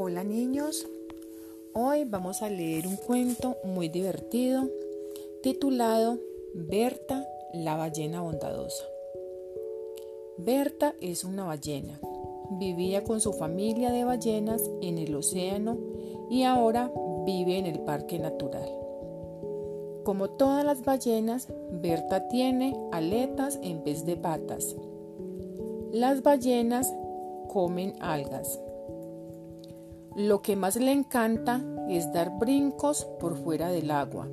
Hola niños, hoy vamos a leer un cuento muy divertido titulado Berta, la ballena bondadosa. Berta es una ballena. Vivía con su familia de ballenas en el océano y ahora vive en el parque natural. Como todas las ballenas, Berta tiene aletas en vez de patas. Las ballenas comen algas. Lo que más le encanta es dar brincos por fuera del agua.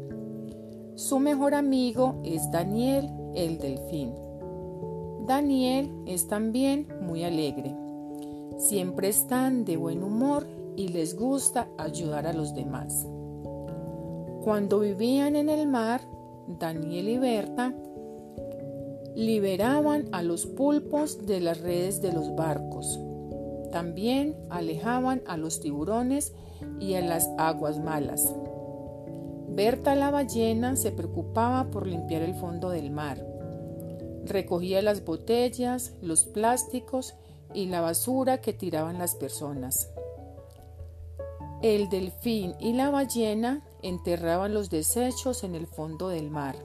Su mejor amigo es Daniel, el delfín. Daniel es también muy alegre. Siempre están de buen humor y les gusta ayudar a los demás. Cuando vivían en el mar, Daniel y Berta liberaban a los pulpos de las redes de los barcos. También alejaban a los tiburones y a las aguas malas. Berta la ballena se preocupaba por limpiar el fondo del mar. Recogía las botellas, los plásticos y la basura que tiraban las personas. El delfín y la ballena enterraban los desechos en el fondo del mar.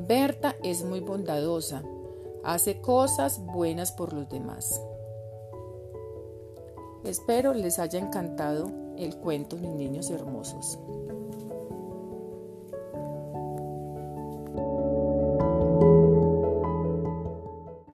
Berta es muy bondadosa, hace cosas buenas por los demás. Espero les haya encantado el cuento, mis niños hermosos.